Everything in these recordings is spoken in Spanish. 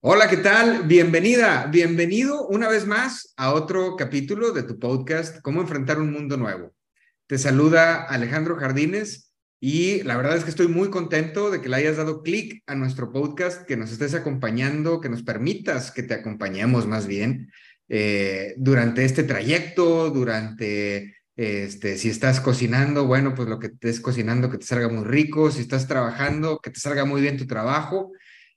Hola, ¿qué tal? Bienvenida, bienvenido una vez más a otro capítulo de tu podcast, Cómo enfrentar un mundo nuevo. Te saluda Alejandro Jardines y la verdad es que estoy muy contento de que le hayas dado clic a nuestro podcast, que nos estés acompañando, que nos permitas que te acompañemos más bien eh, durante este trayecto, durante, este, si estás cocinando, bueno, pues lo que estés cocinando, que te salga muy rico, si estás trabajando, que te salga muy bien tu trabajo.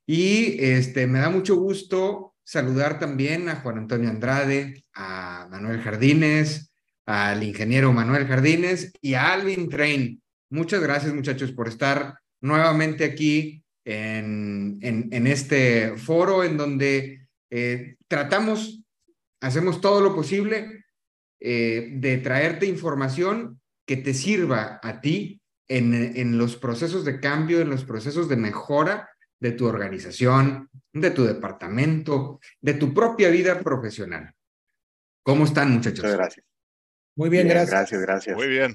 Y este, me da mucho gusto saludar también a Juan Antonio Andrade, a Manuel Jardines, al ingeniero Manuel Jardines y a Alvin Train. Muchas gracias muchachos por estar nuevamente aquí en, en, este foro en donde eh, tratamos, hacemos todo lo posible eh, de traerte información que te sirva a ti en, en los procesos de cambio, en los procesos de mejora de tu organización, de tu departamento, de tu propia vida profesional. ¿Cómo están, muchachos? Muchas gracias. Muy bien, gracias. Gracias, gracias. Muy bien.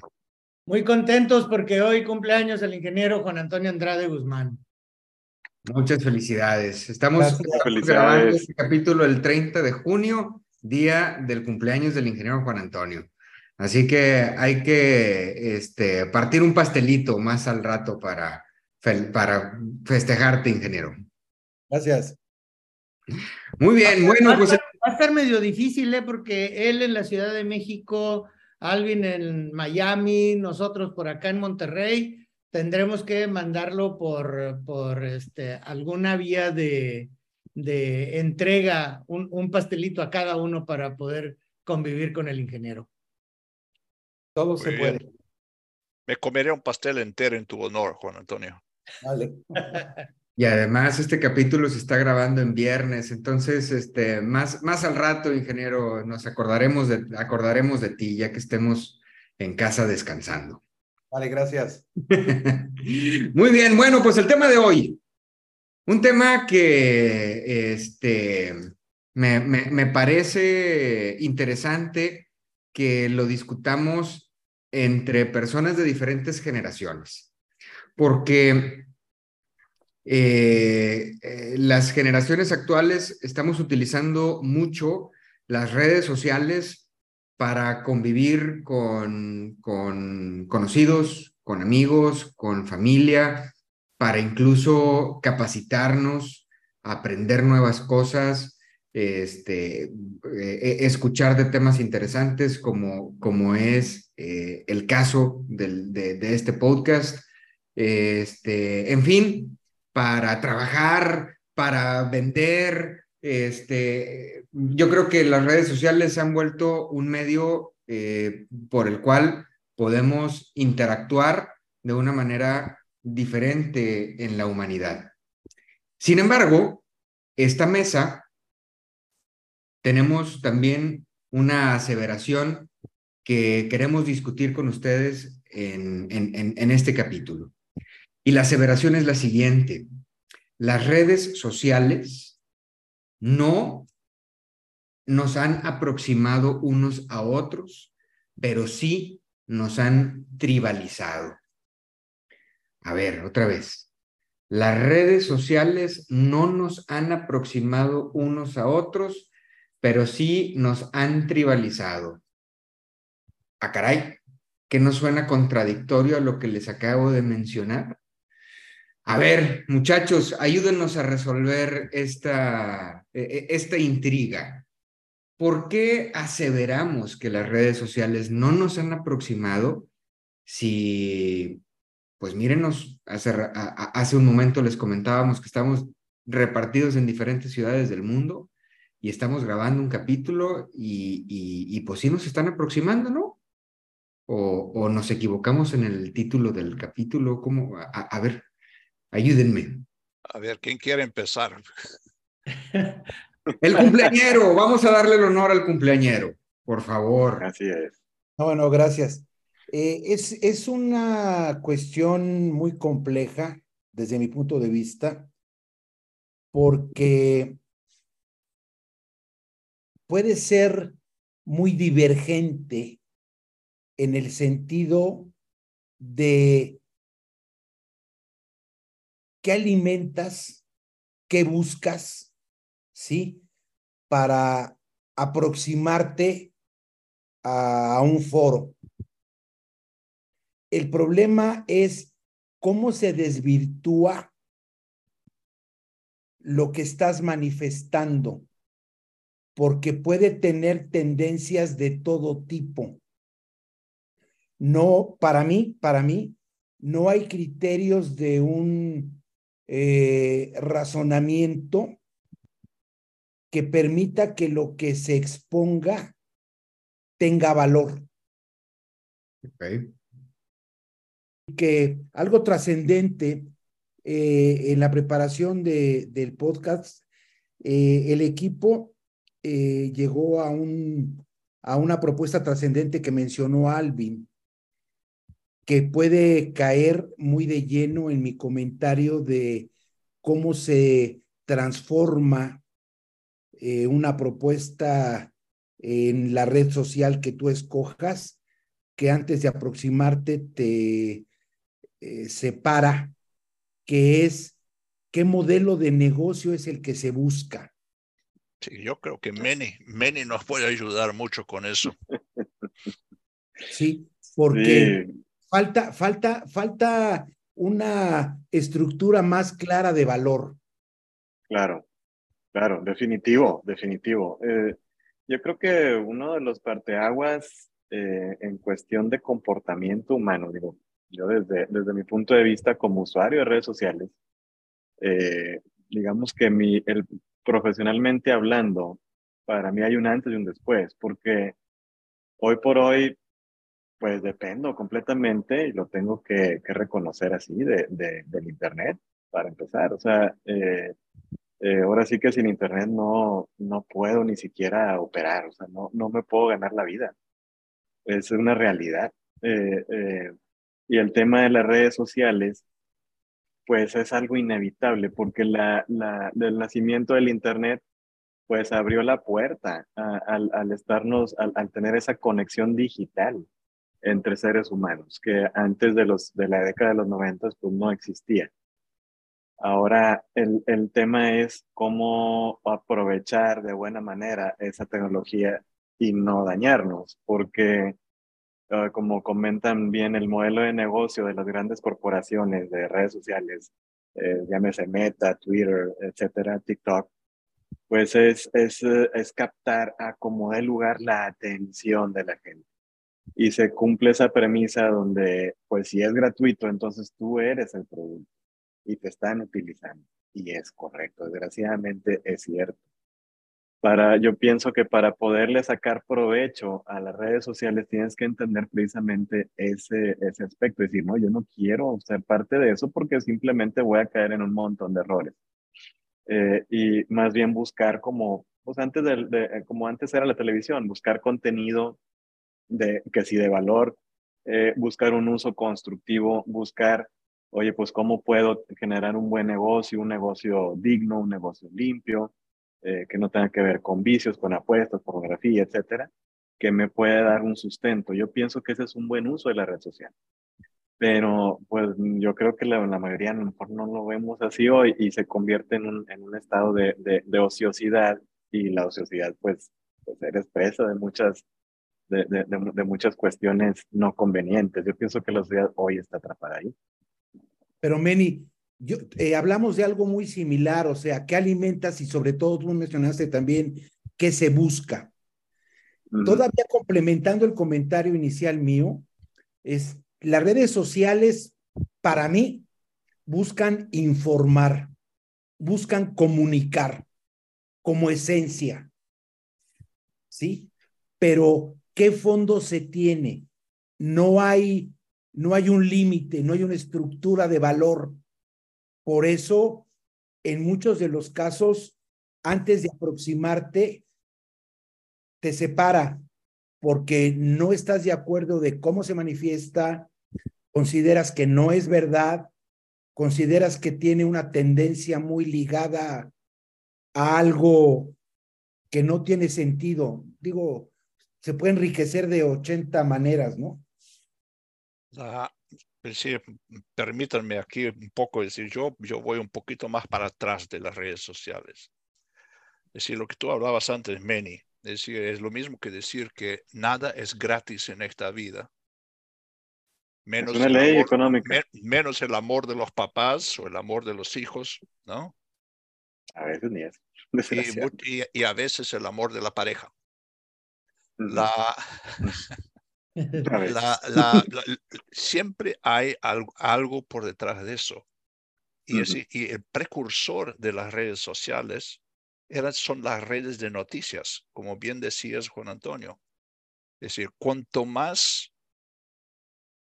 Muy contentos porque hoy cumpleaños el ingeniero Juan Antonio Andrade Guzmán. Muchas felicidades. Estamos grabando este capítulo el 30 de junio, día del cumpleaños del ingeniero Juan Antonio. Así que hay que este, partir un pastelito más al rato para, para festejarte, ingeniero. Gracias. Muy bien, bueno, va, pues va a estar medio difícil, ¿eh? Porque él en la Ciudad de México, Alvin en Miami, nosotros por acá en Monterrey, tendremos que mandarlo por, por este, alguna vía de, de entrega, un, un pastelito a cada uno para poder convivir con el ingeniero. Todo Muy se bien. puede. Me comeré un pastel entero en tu honor, Juan Antonio. Vale. Y además este capítulo se está grabando en viernes, entonces este más más al rato, ingeniero, nos acordaremos de acordaremos de ti ya que estemos en casa descansando. Vale, gracias. Muy bien, bueno, pues el tema de hoy, un tema que este me, me, me parece interesante que lo discutamos entre personas de diferentes generaciones, porque eh, eh, las generaciones actuales estamos utilizando mucho las redes sociales para convivir con, con conocidos, con amigos, con familia, para incluso capacitarnos, aprender nuevas cosas, este, eh, escuchar de temas interesantes como, como es el caso del, de, de este podcast. Este, en fin, para trabajar, para vender. Este, yo creo que las redes sociales se han vuelto un medio eh, por el cual podemos interactuar de una manera diferente en la humanidad. Sin embargo, esta mesa tenemos también una aseveración que queremos discutir con ustedes en, en, este capítulo. Y la aseveración es la siguiente. Las redes sociales no nos han aproximado unos a otros, pero sí nos han tribalizado. A ver, otra vez. Las redes sociales no nos han aproximado unos a otros, pero sí nos han tribalizado. A caray, que no suena contradictorio a lo que les acabo de mencionar. A ver, muchachos, ayúdenos a resolver esta, esta intriga. ¿Por qué aseveramos que las redes sociales no nos han aproximado si, pues mírenos, hace, un momento les comentábamos que estamos repartidos en diferentes ciudades del mundo y estamos grabando un capítulo y, pues sí nos están aproximando, ¿no? O, nos equivocamos en el título del capítulo, ¿cómo? A ver, ayúdenme. A ver, ¿quién quiere empezar? El cumpleañero, vamos a darle el honor al cumpleañero, por favor. Así es. bueno, gracias. Eh, es, es una cuestión muy compleja desde mi punto de vista, porque puede ser muy divergente en el sentido de qué alimentas, qué buscas, ¿sí? Para aproximarte a un foro. El problema es cómo se desvirtúa lo que estás manifestando, porque puede tener tendencias de todo tipo. No, para mí, para mí, no hay criterios de un eh, razonamiento que permita que lo que se exponga tenga valor. Que algo trascendente eh, en la preparación de, del podcast, eh, el equipo llegó a, un, a una propuesta trascendente que mencionó Alvin, que puede caer muy de lleno en mi comentario de cómo se transforma eh, una propuesta en la red social que tú escojas, que antes de aproximarte te eh, separa, que es qué modelo de negocio es el que se busca. Sí, yo creo que Meni, Meni nos puede ayudar mucho con eso. Sí, porque Falta, falta, falta una estructura más clara de valor. Claro, claro, definitivo, definitivo. Eh, yo creo que uno de los parteaguas eh, en cuestión de comportamiento humano, digo, yo desde, desde mi punto de vista como usuario de redes sociales, eh, digamos que mi, el, profesionalmente hablando, para mí hay un antes y un después, porque hoy por hoy pues dependo completamente y lo tengo que, reconocer así de, del Internet, para empezar. O sea, eh, eh, ahora sí que sin Internet no, no puedo ni siquiera operar, o sea, no, no me puedo ganar la vida. Es una realidad. Eh, y el tema de las redes sociales, pues es algo inevitable porque la, la, el nacimiento del Internet pues abrió la puerta al, al, estarnos, al, al tener esa conexión digital entre seres humanos, que antes de, los, de la década de los 90 pues no existía. Ahora el, el tema es cómo aprovechar de buena manera esa tecnología y no dañarnos, porque ah, como comentan bien el modelo de negocio de las grandes corporaciones de redes sociales, eh, llámese Meta, Twitter, etcétera, TikTok, pues es, es, es captar a como dé lugar la atención de la gente y se cumple esa premisa donde, pues si es gratuito, entonces tú eres el producto y te están utilizando. Y es correcto, desgraciadamente es cierto. Para, yo pienso que para poderle sacar provecho a las redes sociales tienes que entender precisamente ese, ese aspecto, decir, no, yo no quiero ser parte de eso porque simplemente voy a caer en un montón de errores. Eh, y más bien buscar como, pues antes de, como antes era la televisión, buscar contenido de, que si de valor, eh, buscar un uso constructivo, buscar, oye, pues cómo puedo generar un buen negocio, un negocio digno, un negocio limpio, eh, que no tenga que ver con vicios, con apuestas, pornografía, etcétera, que me puede dar un sustento. Yo pienso que ese es un buen uso de la red social. Pero pues yo creo que la, la mayoría a lo mejor no lo vemos así hoy y se convierte en un, en un estado de, de, ociosidad y la ociosidad pues, pues eres presa de muchas de, muchas cuestiones no convenientes. Yo pienso que la sociedad hoy está atrapada ahí. Pero Meni, yo, eh, hablamos de algo muy similar, o sea, ¿qué alimentas? Y sobre todo tú mencionaste también qué se busca. Todavía complementando el comentario inicial mío, es las redes sociales, para mí, buscan informar, buscan comunicar como esencia, ¿sí? Pero ¿Qué fondo se tiene? No hay, no hay un límite, no hay una estructura de valor. Por eso, en muchos de los casos, antes de aproximarte, te separa porque no estás de acuerdo de cómo se manifiesta, consideras que no es verdad, consideras que tiene una tendencia muy ligada a algo que no tiene sentido. Digo, se puede enriquecer de 80 maneras, ¿no? Ah, pues sí, permítanme aquí un poco decir, yo, yo voy un poquito más para atrás de las redes sociales. Es decir, lo que tú hablabas antes, Manny, es decir, es lo mismo que decir que nada es gratis en esta vida. Menos es una ley amor, económica. Me, menos el amor de los papás o el amor de los hijos, ¿no? A veces ni eso. Y, y, y, a veces el amor de la pareja. La, la, la, siempre hay algo, algo, por detrás de eso. Y, es, y el precursor de las redes sociales eran, son las redes de noticias, como bien decías, Juan Antonio. Es decir, cuanto más,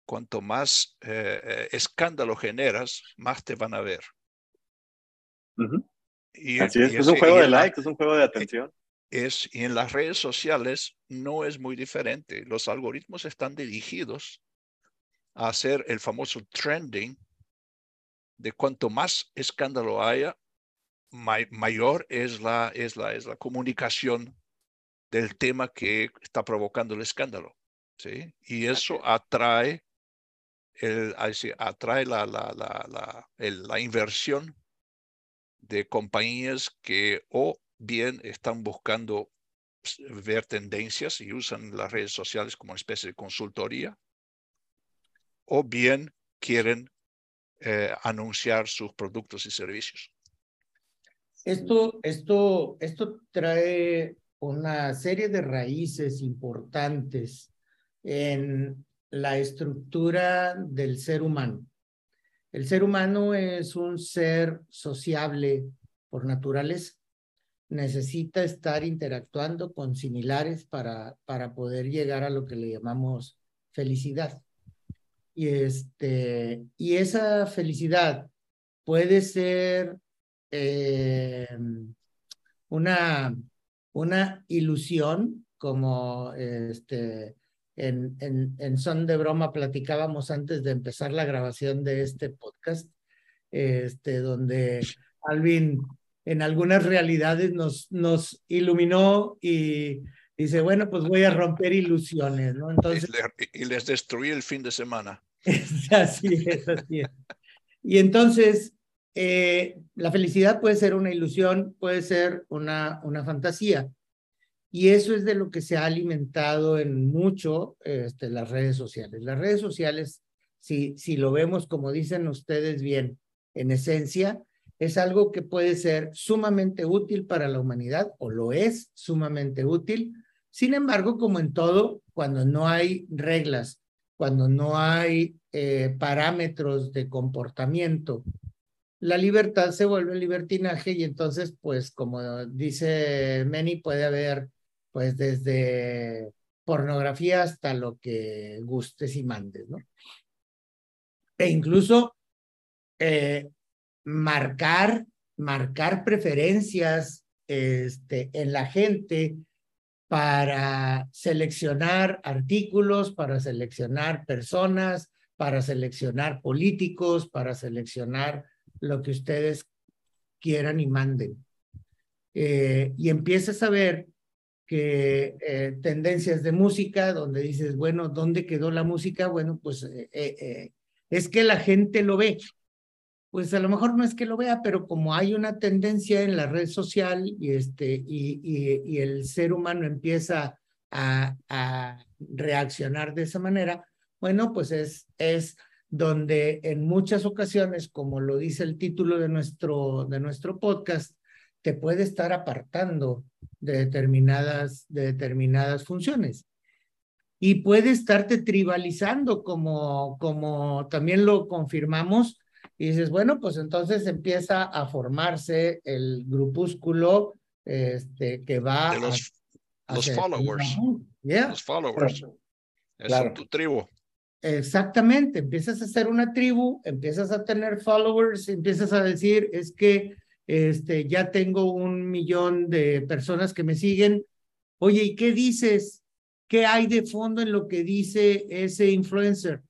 cuanto más eh, escándalo generas, más te van a ver. Uh -huh. y, Así es, y es, un juego de likes, es un juego de atención. Es, y en las redes sociales no es muy diferente. Los algoritmos están dirigidos a hacer el famoso trending de cuanto más escándalo haya, mayor es la, es, la, es la comunicación del tema que está provocando el escándalo. ¿sí? Y eso atrae, el, atrae la, la, la, la, el, la inversión de compañías que o bien están buscando ver tendencias y usan las redes sociales como una especie de consultoría, o bien quieren eh, anunciar sus productos y servicios. Esto, esto, esto trae una serie de raíces importantes en la estructura del ser humano. El ser humano es un ser sociable por naturaleza. Necesita estar interactuando con similares para, para poder llegar a lo que le llamamos felicidad. Y, este, y esa felicidad puede ser eh, una, una ilusión, como este, en, en, en, son de broma platicábamos antes de empezar la grabación de este podcast, este, donde Alvin en algunas realidades nos, nos iluminó y dice, bueno, pues voy a romper ilusiones, ¿no? Entonces, y, les destruí el fin de semana. así es, así es. Y entonces, eh, la felicidad puede ser una ilusión, puede ser una, una fantasía. Y eso es de lo que se ha alimentado en mucho este, las redes sociales. Las redes sociales, si, si lo vemos como dicen ustedes bien, en esencia, es algo que puede ser sumamente útil para la humanidad o lo es sumamente útil. Sin embargo, como en todo, cuando no hay reglas, cuando no hay eh, parámetros de comportamiento la libertad se vuelve libertinaje y entonces, pues, como dice Meni, puede haber, pues, desde pornografía hasta lo que gustes y mandes, ¿no? E incluso eh, marcar, marcar preferencias este, en la gente para seleccionar artículos, para seleccionar personas, para seleccionar políticos, para seleccionar lo que ustedes quieran y manden. Eh, y empiezas a ver que eh, tendencias de música, donde dices, bueno, ¿dónde quedó la música? Bueno, pues eh, es que la gente lo ve. Pues a lo mejor no es que lo vea, pero como hay una tendencia en la red social y, este, y, y, el ser humano empieza a, a, reaccionar de esa manera, bueno, pues es, es donde en muchas ocasiones, como lo dice el título de nuestro, de nuestro podcast, te puede estar apartando de determinadas, de determinadas funciones. Y puede estarte tribalizando, como, como también lo confirmamos, y dices, bueno, pues entonces empieza a formarse el grupúsculo este, que va los, a, los followers. Yeah. Los followers. Es claro. tu tribu. Exactamente, empiezas a ser una tribu, empiezas a tener followers, empiezas a decir, es que este, ya tengo un millón de personas que me siguen. Oye, ¿y qué dices? ¿Qué hay de fondo en lo que dice ese influencer?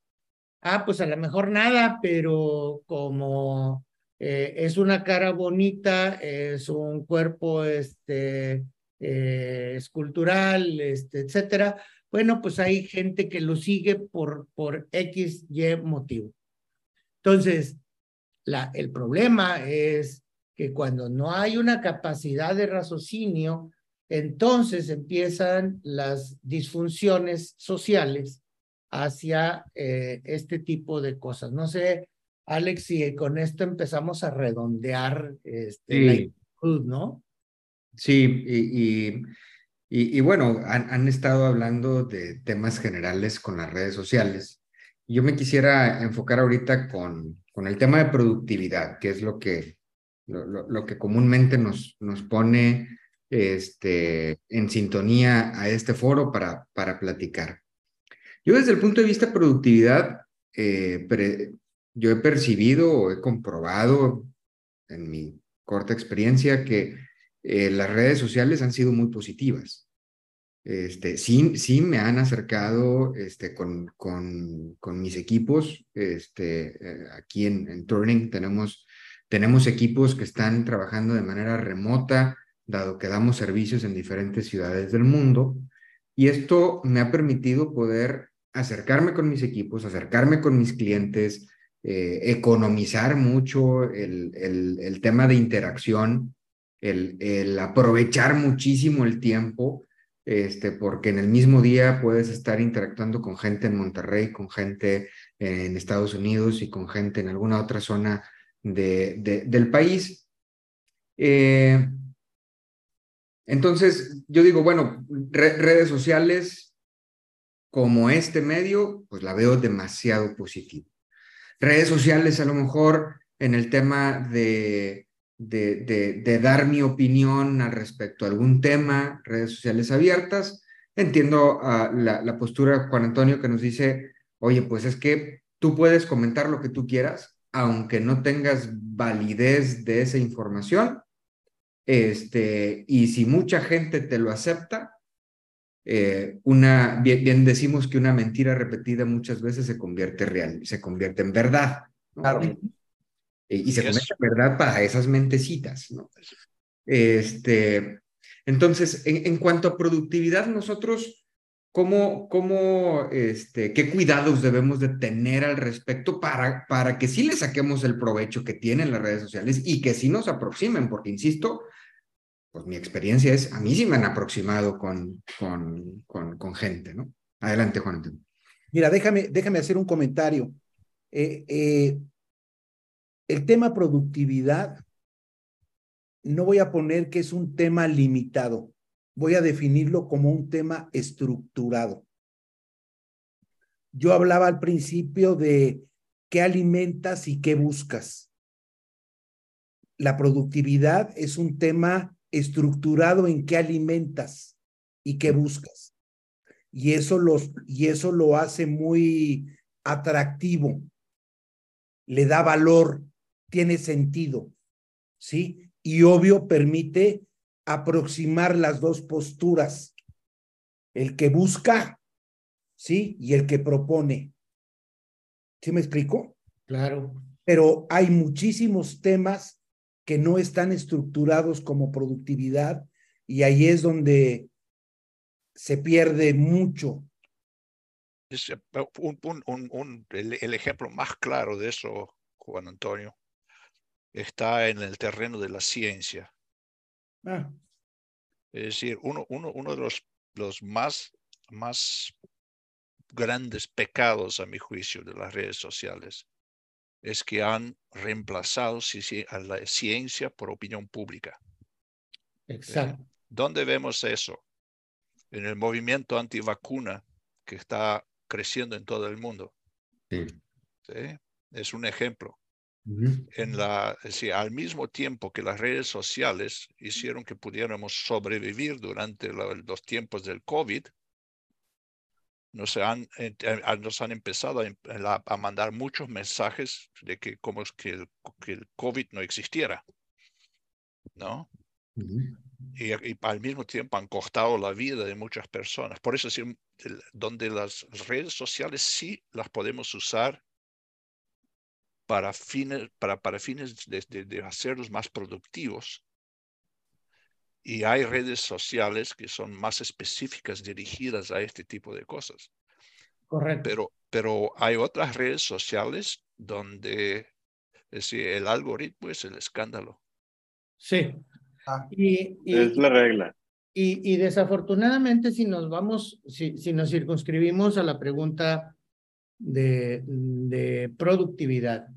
Ah, pues a lo mejor nada, pero como eh, es una cara bonita, es un cuerpo este, eh, escultural, este, etcétera. Bueno, pues hay gente que lo sigue por, por X, Y motivo. Entonces, el problema es que cuando no hay una capacidad de raciocinio, entonces empiezan las disfunciones sociales hacia eh, este tipo de cosas. No sé, Alex, si con esto empezamos a redondear este, la actitud, ¿no? Sí, y, y, bueno, han, han, estado hablando de temas generales con las redes sociales. Yo me quisiera enfocar ahorita con, con el tema de productividad, que es lo que, lo, lo, que comúnmente nos, nos pone este, en sintonía a este foro para, para platicar. Yo desde el punto de vista productividad, eh, yo he percibido o he comprobado en mi corta experiencia que eh, las redes sociales han sido muy positivas. Este, sí, sí me han acercado este, con, con, con mis equipos. Este, eh, aquí en, en Turning tenemos, tenemos equipos que están trabajando de manera remota, dado que damos servicios en diferentes ciudades del mundo. Y esto me ha permitido poder acercarme con mis equipos, acercarme con mis clientes, eh, economizar mucho el, el, tema de interacción, el, el, aprovechar muchísimo el tiempo, este, porque en el mismo día puedes estar interactuando con gente en Monterrey, con gente en Estados Unidos y con gente en alguna otra zona de, del país. Eh, entonces, yo digo, bueno, redes sociales como este medio, pues la veo demasiado positiva. Redes sociales a lo mejor en el tema de, de, dar mi opinión al respecto a algún tema, redes sociales abiertas. Entiendo la, la postura de Juan Antonio que nos dice, oye, pues es que tú puedes comentar lo que tú quieras, aunque no tengas validez de esa información, este, y si mucha gente te lo acepta, eh, una, bien, bien, decimos que una mentira repetida muchas veces se convierte real, se convierte en verdad. ¿no? Claro. Eh, y se convierte en verdad para esas mentecitas, ¿no? Este, entonces, en, en cuanto a productividad, nosotros, ¿cómo, cómo, este, qué cuidados debemos de tener al respecto para, para que sí le saquemos el provecho que tienen las redes sociales y que sí nos aproximen? Porque, insisto, pues mi experiencia es, a mí sí me han aproximado con, con, con, gente, ¿no? Adelante, Juan. Mira, déjame, déjame hacer un comentario. Eh, eh, el tema productividad, no voy a poner que es un tema limitado, voy a definirlo como un tema estructurado. Yo hablaba al principio de qué alimentas y qué buscas. La productividad es un tema estructurado en qué alimentas y qué buscas. Y eso, los, y eso lo hace muy atractivo, le da valor, tiene sentido, ¿sí? Y obvio permite aproximar las dos posturas, el que busca, ¿sí? Y el que propone. ¿Sí me explico? Claro. Pero hay muchísimos temas que no están estructurados como productividad y ahí es donde se pierde mucho. Es eh, un, un, un, el, el, ejemplo más claro de eso, Juan Antonio, está en el terreno de la ciencia. Ah. Es decir, uno, uno, uno de los, los más, más grandes pecados, a mi juicio, de las redes sociales es que han reemplazado a la ciencia por opinión pública. Exacto. ¿Dónde vemos eso? En el movimiento antivacuna que está creciendo en todo el mundo. Sí. ¿Sí? Es un ejemplo. Uh -huh. en la, al mismo tiempo que las redes sociales hicieron que pudiéramos sobrevivir durante la, los tiempos del COVID, nos han, eh, nos han empezado a, a, mandar muchos mensajes de que como es que el, que el COVID no existiera. ¿no? y, al mismo tiempo han cortado la vida de muchas personas. Por eso, donde las redes sociales sí las podemos usar para fines, para, para fines de, de, hacerlos más productivos. Y hay redes sociales que son más específicas, dirigidas a este tipo de cosas. Correcto. Pero, pero hay otras redes sociales donde es decir, el algoritmo es el escándalo. Sí, Ah. es la regla. Y, y, desafortunadamente, si nos vamos, si, si nos circunscribimos a la pregunta de, de productividad,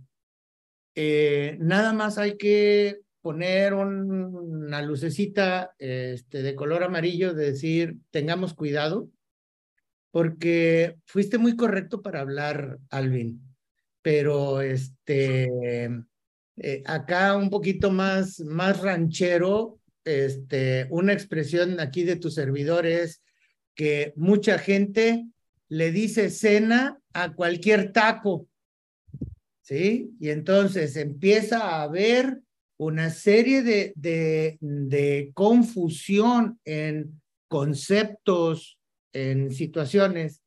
eh, nada más hay que poner una lucecita este, de color amarillo de decir, tengamos cuidado, porque fuiste muy correcto para hablar, Alvin, pero este, eh, acá un poquito más, más ranchero, este, una expresión aquí de tus servidores que mucha gente le dice cena a cualquier taco, ¿sí? Y entonces empieza a haber una serie de, de, confusión en conceptos, en situaciones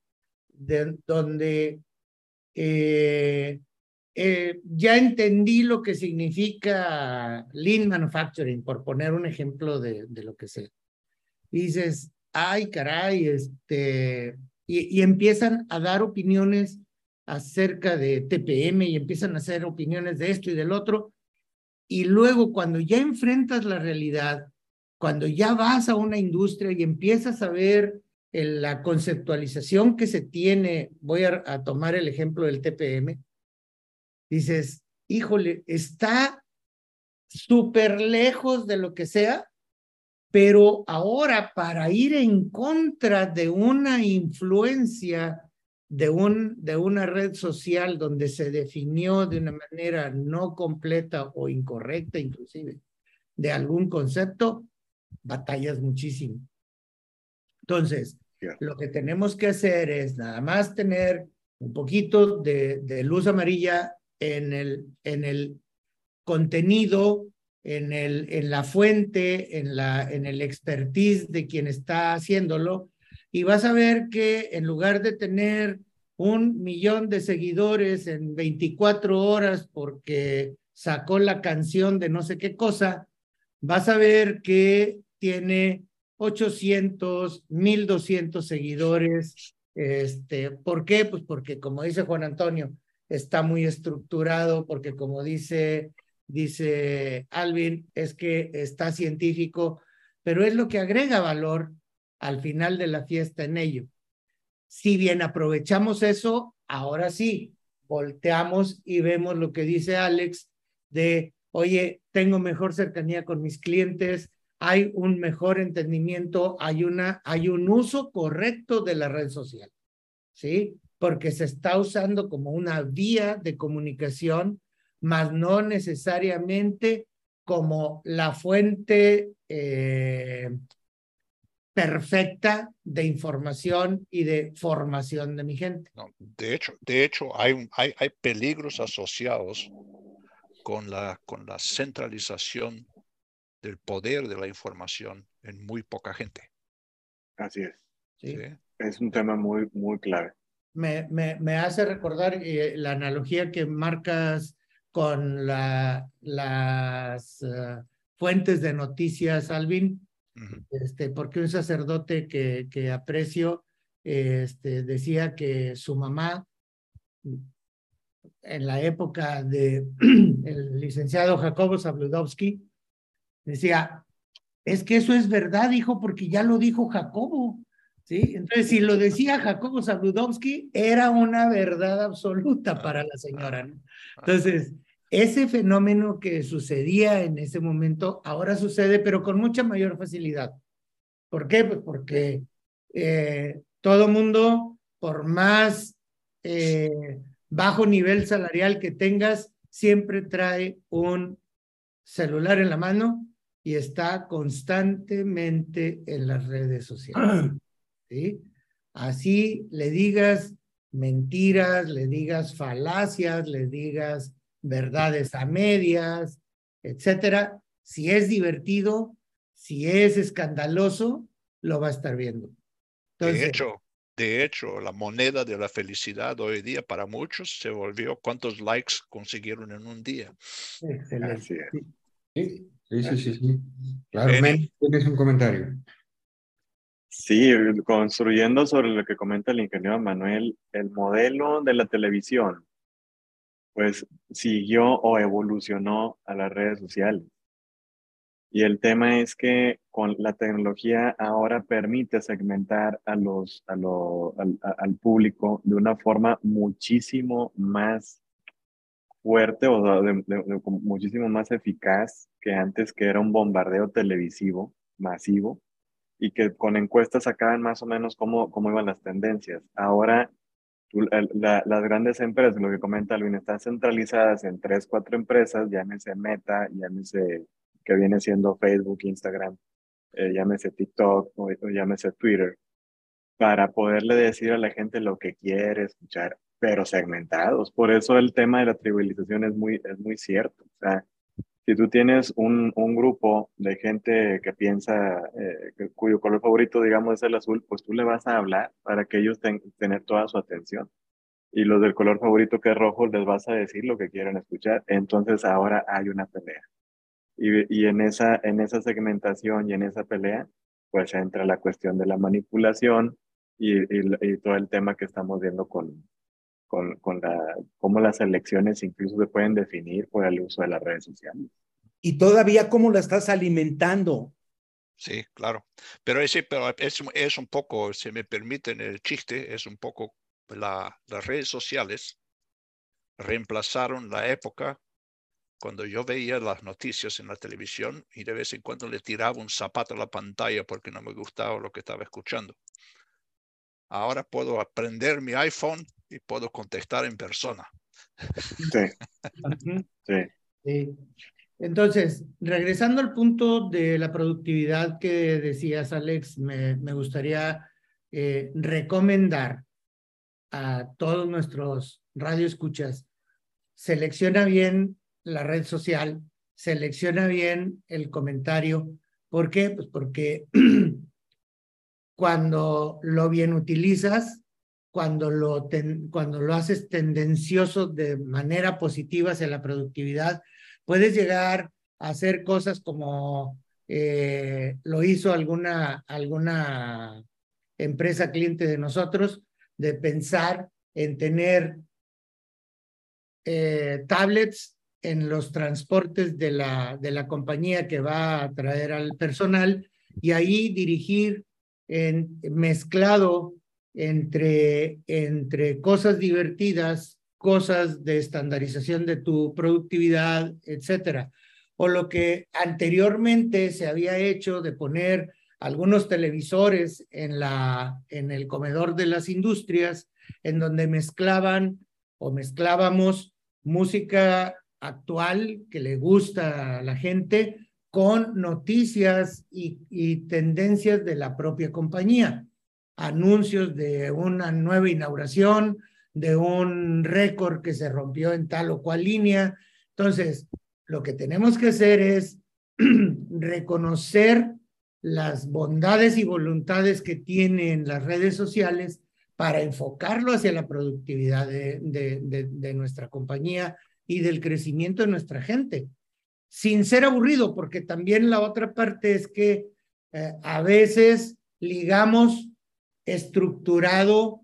de, donde eh, eh, ya entendí lo que significa lean manufacturing, por poner un ejemplo de, lo que sé. dices, ay, caray, este, y, empiezan a dar opiniones acerca de TPM y empiezan a hacer opiniones de esto y del otro. Y luego cuando ya enfrentas la realidad, cuando ya vas a una industria y empiezas a ver la conceptualización que se tiene, voy a, a tomar el ejemplo del TPM, dices, híjole, está súper lejos de lo que sea, pero ahora para ir en contra de una influencia de, un, de una red social donde se definió de una manera no completa o incorrecta inclusive de algún concepto, batallas muchísimo. Entonces, lo que tenemos que hacer es nada más tener un poquito de, de luz amarilla en el, en el contenido, en, el, en la fuente, en, la, en el expertise de quien está haciéndolo, y vas a ver que en lugar de tener un millón de seguidores en 24 horas porque sacó la canción de no sé qué cosa, vas a ver que tiene 800, 1200 seguidores. Este, ¿Por qué? Pues porque, como dice Juan Antonio, está muy estructurado porque como dice, dice Alvin, es que está científico, pero es lo que agrega valor al final de la fiesta en ello. Si bien aprovechamos eso, ahora sí, volteamos y vemos lo que dice Alex de, oye, tengo mejor cercanía con mis clientes, hay un mejor entendimiento, hay, una, hay un uso correcto de la red social, ¿sí? porque se está usando como una vía de comunicación, más no necesariamente como la fuente eh, perfecta de información y de formación de mi gente. de hecho, de hecho hay, hay, hay peligros asociados con la, con la centralización del poder de la información en muy poca gente. Así es. ¿Sí? Es un tema muy, muy clave me, me, hace recordar eh, la analogía que marcas con la, las eh, fuentes de noticias, Alvin, este, porque un sacerdote que, que aprecio este, decía que su mamá, en la época del el licenciado Jacobo Zabludowski, decía, es que eso es verdad, hijo, porque ya lo dijo Jacobo. ¿sí? Entonces, si lo decía Jacobo Zabludowski, era una verdad absoluta para la señora, ¿no? Entonces, ese fenómeno que sucedía en ese momento ahora sucede, pero con mucha mayor facilidad. ¿Por qué? Pues porque eh, todo mundo, por más eh, bajo nivel salarial que tengas, siempre trae un celular en la mano y está constantemente en las redes sociales. ¿sí? Así le digas mentiras, le digas falacias, le digas verdades a medias, etcétera, si es divertido, si es escandaloso, lo va a estar viendo. de hecho, de hecho, la moneda de la felicidad hoy día para muchos se volvió cuántos likes consiguieron en un día. Excelente. Sí, sí, sí, sí. Claro, tienes un comentario. Sí, construyendo sobre lo que comenta el ingeniero Manuel, el modelo de la televisión, pues siguió o evolucionó a las redes sociales. Y el tema es que con la tecnología ahora permite segmentar a los, a lo, al, público de una forma muchísimo más fuerte o muchísimo más eficaz que antes, que era un bombardeo televisivo masivo y que con encuestas sacaban más o menos cómo, cómo iban las tendencias. Ahora, las grandes empresas, lo que comenta Alvin, están centralizadas en tres, cuatro empresas, llámese Meta, llámese que viene siendo Facebook, Instagram, eh, llámese TikTok o, llámese Twitter, para poderle decir a la gente lo que quiere escuchar, pero segmentados. Por eso el tema de la tribalización es muy, es muy cierto. O sea, si tú tienes un, un grupo de gente que piensa, eh, cuyo color favorito, digamos, es el azul, pues tú le vas a hablar para que ellos tengan tener toda su atención. Y los del color favorito que es rojo, les vas a decir lo que quieren escuchar. Entonces ahora hay una pelea. Y, en, esa, en esa segmentación y en esa pelea, pues entra la cuestión de la manipulación y, y, todo el tema que estamos viendo con, con, con la, cómo las elecciones incluso se pueden definir por el uso de las redes sociales. Y todavía cómo la estás alimentando. Sí, claro. Pero, ese, pero es, es un poco, si me permiten el chiste, es un poco la, las redes sociales reemplazaron la época cuando yo veía las noticias en la televisión y de vez en cuando le tiraba un zapato a la pantalla porque no me gustaba lo que estaba escuchando. Ahora puedo aprender mi iPhone y puedo contestar en persona. Sí. sí. Entonces, regresando al punto de la productividad que decías, Alex, me, me gustaría eh, recomendar a todos nuestros radioescuchas, selecciona bien la red social, selecciona bien el comentario. ¿Por qué? Pues porque cuando lo bien utilizas, cuando lo, cuando lo haces tendencioso de manera positiva hacia la productividad, puedes llegar a hacer cosas como eh, lo hizo alguna, alguna empresa cliente de nosotros, de pensar en tener eh, tablets en los transportes de la, de la compañía que va a traer al personal y ahí dirigir mezclado entre, entre cosas divertidas, cosas de estandarización de tu productividad, etcétera. O lo que anteriormente se había hecho de poner algunos televisores en, la, en el comedor de las industrias, en donde mezclaban o mezclábamos música actual que le gusta a la gente con noticias y, tendencias de la propia compañía, anuncios de una nueva inauguración, de un récord que se rompió en tal o cual línea. Entonces, lo que tenemos que hacer es reconocer las bondades y voluntades que tienen las redes sociales para enfocarlo hacia la productividad de, nuestra compañía y del crecimiento de nuestra gente, sin ser aburrido, porque también la otra parte es que eh, a veces ligamos estructurado,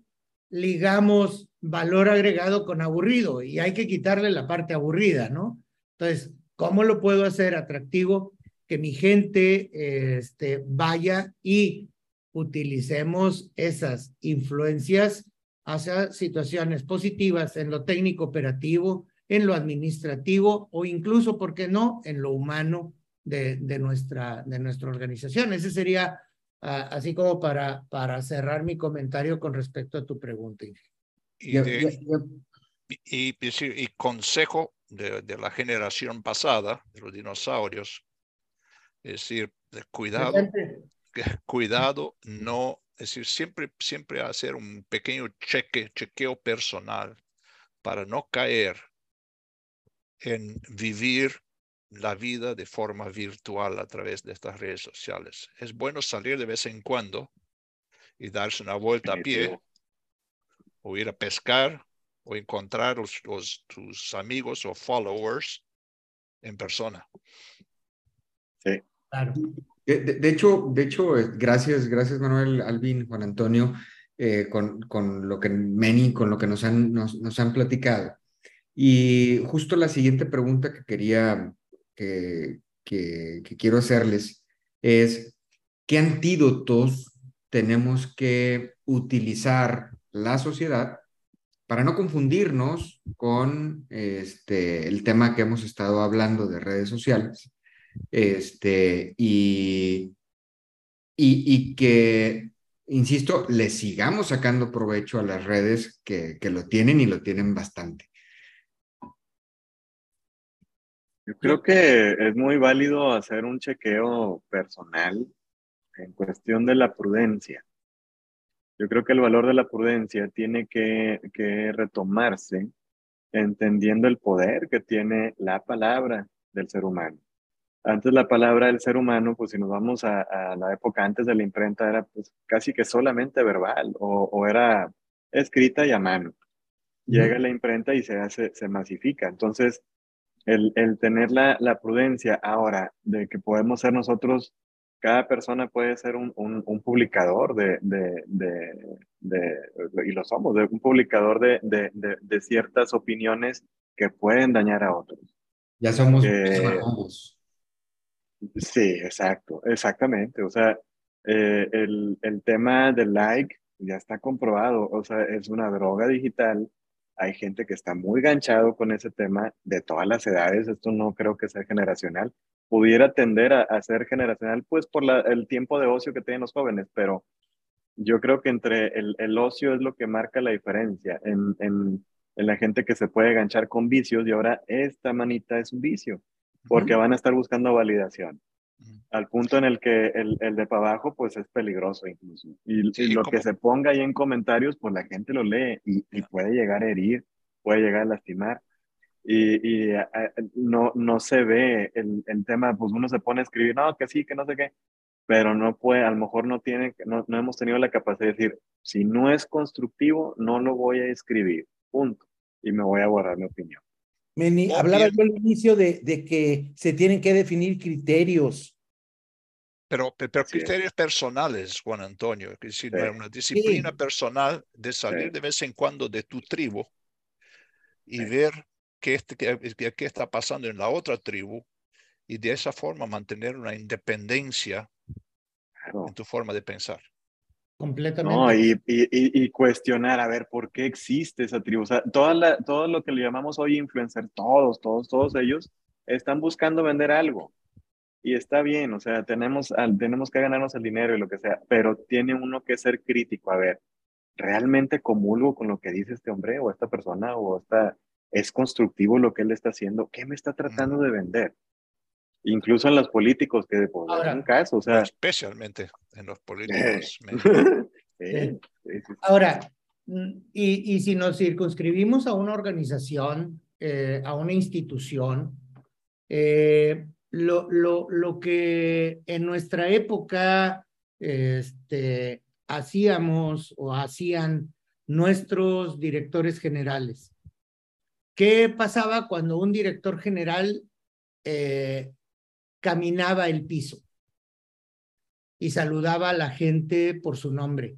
ligamos valor agregado con aburrido y hay que quitarle la parte aburrida, ¿no? Entonces, ¿cómo lo puedo hacer atractivo? Que mi gente este, vaya y utilicemos esas influencias hacia situaciones positivas en lo técnico operativo, en lo administrativo o incluso, ¿por qué no?, en lo humano de, de nuestra, de nuestra organización. Ese sería ah, así como para, para cerrar mi comentario con respecto a tu pregunta. Y, y, y, consejo de, de, la generación pasada, de los dinosaurios, es decir, cuidado, cuidado, no, es decir, siempre, siempre hacer un pequeño cheque, chequeo personal para no caer en vivir la vida de forma virtual a través de estas redes sociales. Es bueno salir de vez en cuando y darse una vuelta a pie o ir a pescar o encontrar los, tus amigos o followers en persona. Sí. Claro. De, hecho, de hecho, gracias, gracias Manuel, Alvin, Juan Antonio, eh, con, con, lo que Meni, con lo que nos han, nos, nos, han platicado. Y justo la siguiente pregunta que quería, que, quiero hacerles es, ¿qué antídotos tenemos que utilizar la sociedad para no confundirnos con este, el tema que hemos estado hablando de redes sociales este, y, y, que, insisto, le sigamos sacando provecho a las redes que, que lo tienen y lo tienen bastante. Yo creo que es muy válido hacer un chequeo personal en cuestión de la prudencia. Yo creo que el valor de la prudencia tiene que, que retomarse entendiendo el poder que tiene la palabra del ser humano. Antes la palabra del ser humano, pues si nos vamos a, la época antes de la imprenta, era pues casi que solamente verbal o, o era escrita y a mano. Llega la imprenta y se hace, se masifica. Entonces, el, el tener la, la, prudencia ahora de que podemos ser nosotros, cada persona puede ser un, un, un publicador de, de, de, de, y lo somos, de un publicador de, de, ciertas opiniones que pueden dañar a otros. Ya somos eh, Sí, exacto, exactamente. O sea, eh, el, el tema del like ya está comprobado, o sea, es una droga digital. Hay gente que está muy ganchado con ese tema de todas las edades. Esto no creo que sea generacional. Pudiera tender a, ser generacional, pues por la, el tiempo de ocio que tienen los jóvenes, pero yo creo que entre el, el ocio es lo que marca la diferencia en, en, en la gente que se puede ganchar con vicios y ahora esta manita es un vicio porque van a estar buscando validación. Al punto en el que el, el de para abajo, pues es peligroso incluso. Y, lo que se ponga ahí en comentarios, pues la gente lo lee y, y puede llegar a herir, puede llegar a lastimar. Y, y no, no se ve el, el, tema, pues uno se pone a escribir, no, que sí, que no sé qué, pero no puede, a lo mejor no tiene, no, no hemos tenido la capacidad de decir, si no es constructivo, no lo voy a escribir, punto, y me voy a guardar mi opinión. Meni, hablaba yo al inicio de, de, que se tienen que definir criterios. Pero, pero criterios personales, Juan Antonio, que si una disciplina personal de salir de vez en cuando de tu tribu y ver qué, qué, qué, está pasando en la otra tribu y de esa forma mantener una independencia en tu forma de pensar. Completamente. No, y, y, y, cuestionar, a ver, ¿por qué existe esa tribu? O sea, toda la, todo lo que le llamamos hoy influencer, todos, todos, todos ellos están buscando vender algo. Y está bien, o sea, tenemos, tenemos que ganarnos el dinero y lo que sea, pero tiene uno que ser crítico. A ver, ¿realmente comulgo con lo que dice este hombre o esta persona o esta, es constructivo lo que él está haciendo? ¿Qué me está tratando de vender? Incluso en los políticos, que pues, Ahora, caso, o sea. Especialmente en los políticos. Ahora, mm, y, y, si nos circunscribimos a una organización, eh, a una institución, eh, lo, lo, lo que en nuestra época este, hacíamos o hacían nuestros directores generales. ¿Qué pasaba cuando un director general eh, caminaba el piso y saludaba a la gente por su nombre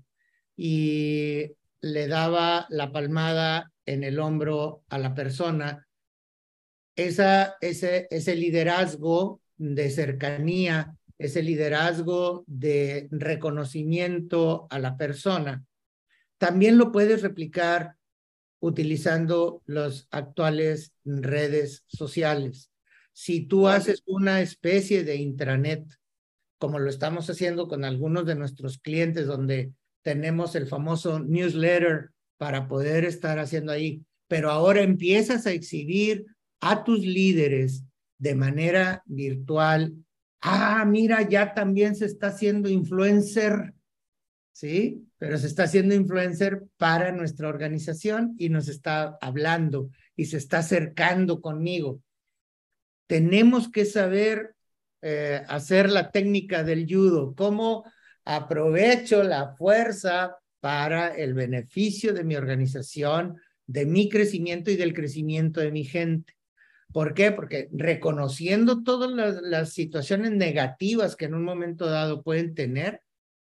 y le daba la palmada en el hombro a la persona. Esa, ese, ese liderazgo de cercanía, ese liderazgo de reconocimiento a la persona, también lo puedes replicar utilizando las actuales redes sociales. Si tú haces una especie de intranet, como lo estamos haciendo con algunos de nuestros clientes, donde tenemos el famoso newsletter para poder estar haciendo ahí, pero ahora empiezas a exhibir a tus líderes de manera virtual. Ah, mira, ya también se está haciendo influencer, ¿sí? Pero se está haciendo influencer para nuestra organización y nos está hablando y se está acercando conmigo. Tenemos que saber eh, hacer la técnica del judo, cómo aprovecho la fuerza para el beneficio de mi organización, de mi crecimiento y del crecimiento de mi gente. ¿Por qué? Porque reconociendo todas las, situaciones negativas que en un momento dado pueden tener,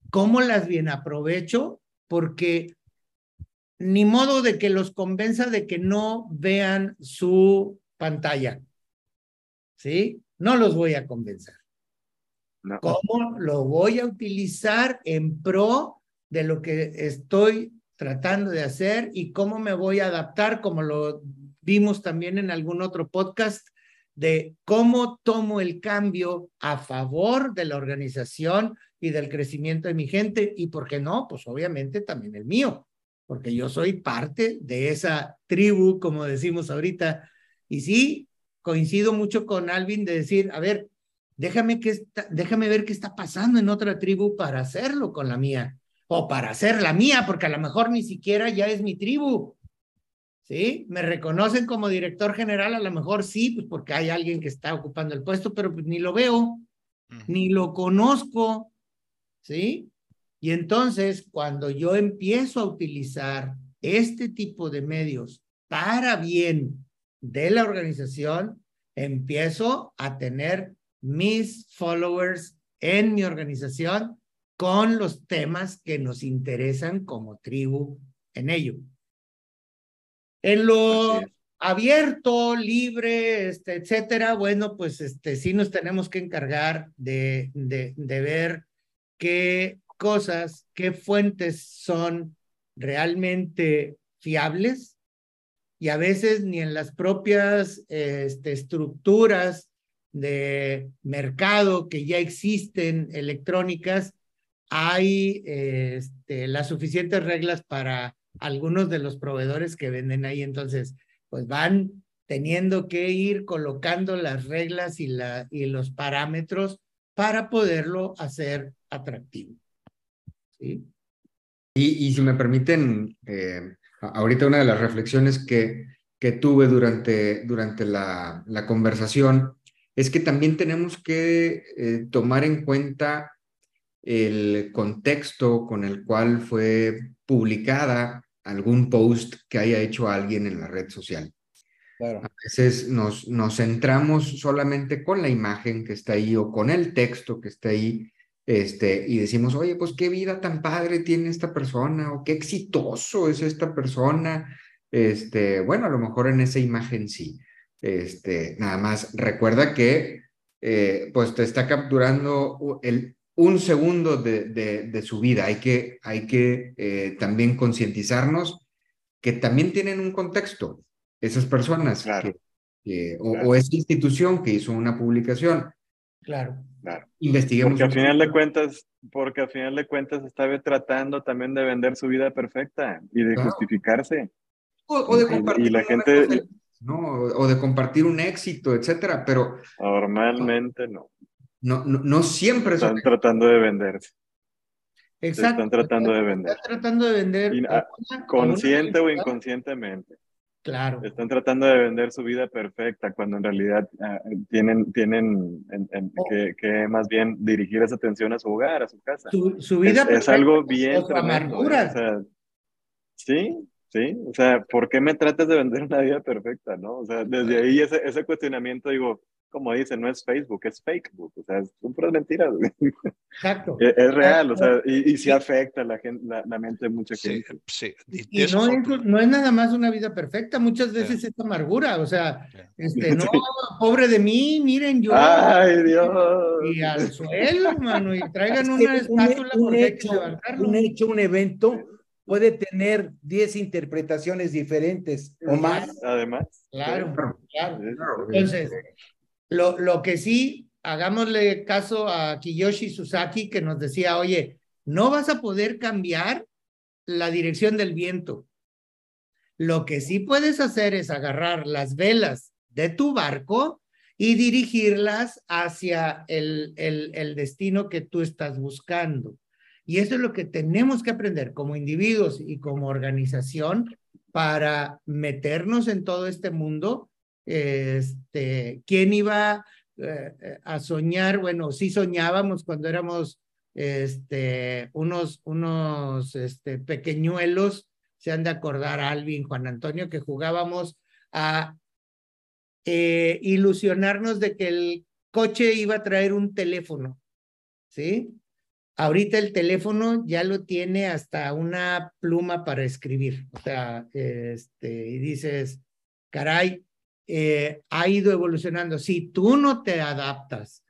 ¿cómo las bien aprovecho? Porque ni modo de que los convenza de que no vean su pantalla. ¿Sí? No los voy a convencer. ¿Cómo lo voy a utilizar en pro de lo que estoy tratando de hacer y cómo me voy a adaptar, como lo vimos también en algún otro podcast, de cómo tomo el cambio a favor de la organización y del crecimiento de mi gente y, ¿por qué no? Pues obviamente también el mío, porque yo soy parte de esa tribu, como decimos ahorita. Y sí, coincido mucho con Alvin de decir, a ver, déjame, que déjame ver qué está pasando en otra tribu para hacerlo con la mía o para hacer la mía, porque a lo mejor ni siquiera ya es mi tribu. ¿Sí? Me reconocen como director general, a lo mejor sí, pues porque hay alguien que está ocupando el puesto, pero pues ni lo veo, ni lo conozco. ¿Sí? Y entonces, cuando yo empiezo a utilizar este tipo de medios para bien de la organización, empiezo a tener mis followers en mi organización con los temas que nos interesan como tribu en ello. En lo abierto, libre, este, etcétera, bueno, pues este, sí nos tenemos que encargar de, de, de ver qué cosas, qué fuentes son realmente fiables y a veces ni en las propias este, estructuras de mercado que ya existen electrónicas hay este, las suficientes reglas para algunos de los proveedores que venden ahí. Entonces, pues van teniendo que ir colocando las reglas y, la, y los parámetros para poderlo hacer atractivo. ¿Sí? Y, y si me permiten, eh, ahorita una de las reflexiones que, que tuve durante, durante la, la conversación es que también tenemos que eh, tomar en cuenta el contexto con el cual fue publicada algún post que haya hecho alguien en la red social. A veces nos, nos centramos solamente con la imagen que está ahí o con el texto que está ahí este, y decimos, oye, pues qué vida tan padre tiene esta persona o qué exitoso es esta persona. Este, bueno, a lo mejor en esa imagen sí. Este, nada más recuerda que eh, pues te está capturando el, un segundo de, de, su vida. Hay que, hay que eh, también concientizarnos que también tienen un contexto, esas personas, que, o, esa institución que hizo una publicación. Claro. Claro. Investiguemos. Porque al final de cuentas, porque al final de cuentas estaba tratando también de vender su vida perfecta y de justificarse. O, de compartir. Y, la gente. ¿no? O de compartir un éxito, etcétera, pero. Normalmente no. No, no, siempre están tratando de venderse. Exacto. Están tratando de vender. Están tratando de vender. consciente o inconscientemente. Claro. Están tratando de vender su vida perfecta cuando en realidad ah, tienen, tienen oh. que, más bien dirigir esa atención a su hogar, a su casa. Su, vida es, es algo bien tremendo. ¿eh? sí, sí. O sea, ¿por qué me tratas de vender una vida perfecta? ¿no? O sea, desde ahí ese, ese cuestionamiento digo, como dice, no es Facebook, es Facebook, o sea, son puras mentiras. Exacto. Es, real, o sea, y, y sí afecta la, gente, la, mente de mucha gente. Sí, Y, no, es, no, es, nada más una vida perfecta, muchas veces es amargura, o sea, este, no, pobre de mí, miren yo. Ay, Dios. Y al suelo, hermano, y traigan una espátula un, porque hecho, Un hecho, un evento puede tener 10 interpretaciones diferentes o más. Además. Claro, claro. Entonces, lo, lo que sí, hagámosle caso a Kiyoshi Susaki que nos decía, oye, no vas a poder cambiar la dirección del viento. Lo que sí puedes hacer es agarrar las velas de tu barco y dirigirlas hacia el, el, el, destino que tú estás buscando. Y eso es lo que tenemos que aprender como individuos y como organización para meternos en todo este mundo este, ¿quién iba eh, a soñar? Bueno, sí soñábamos cuando éramos este, unos, unos este, pequeñuelos, se han de acordar Alvin, Juan Antonio, que jugábamos a eh, ilusionarnos de que el coche iba a traer un teléfono, ¿sí? Ahorita el teléfono ya lo tiene hasta una pluma para escribir, o sea, este, y dices, caray, eh, ha ido evolucionando. Si tú no te adaptas,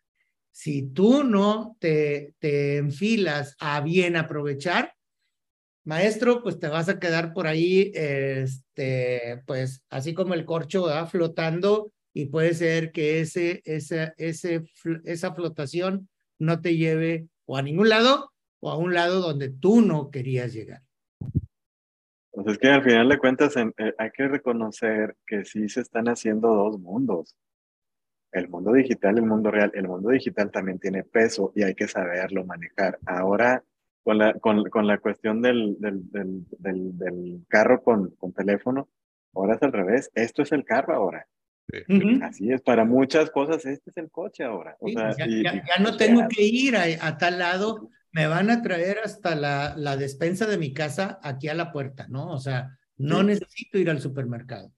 si tú no te, enfilas a bien aprovechar, maestro, pues te vas a quedar por ahí, este, pues así como el corcho va flotando y puede ser que ese, esa, ese, esa flotación no te lleve o a ningún lado o a un lado donde tú no querías llegar. Pues es que al final de cuentas eh, hay que reconocer que sí se están haciendo dos mundos. El mundo digital y el mundo real. El mundo digital también tiene peso y hay que saberlo manejar. Ahora, con la, con, con la cuestión del, del, del, del, carro con, con teléfono, ahora es al revés. Esto es el carro ahora. Así es, para muchas cosas este es el coche ahora. ya, no tengo que ir a, tal lado, me van a traer hasta la, la, despensa de mi casa aquí a la puerta, ¿no? O sea, no necesito ir al supermercado.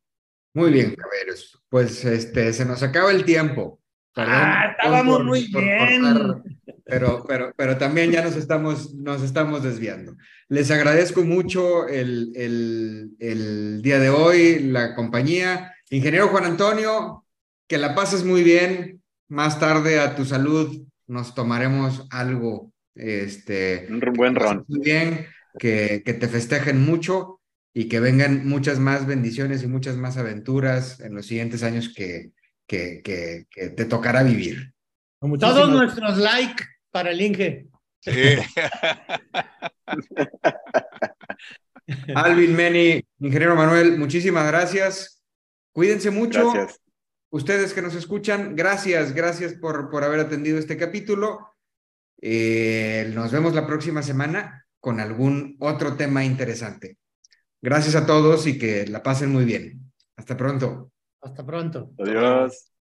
Muy bien, caballeros. Pues este, se nos acaba el tiempo. ah, estábamos muy bien. pero, pero, pero también ya nos estamos, nos estamos desviando. Les agradezco mucho el, el, el día de hoy, la compañía. Ingeniero Juan Antonio, que la pases muy bien. Más tarde a tu salud nos tomaremos algo. Este, Un buen ron. Muy bien, que, que te festejen mucho y que vengan muchas más bendiciones y muchas más aventuras en los siguientes años que, que, que, que te tocará vivir. Todos nuestros like para el Inge. Sí. Alvin, Meni, ingeniero Manuel, muchísimas gracias. Cuídense mucho. Gracias. Ustedes que nos escuchan, gracias, gracias por, por haber atendido este capítulo. Eh, nos vemos la próxima semana con algún otro tema interesante. Gracias a todos y que la pasen muy bien. Hasta pronto. Hasta pronto. Adiós.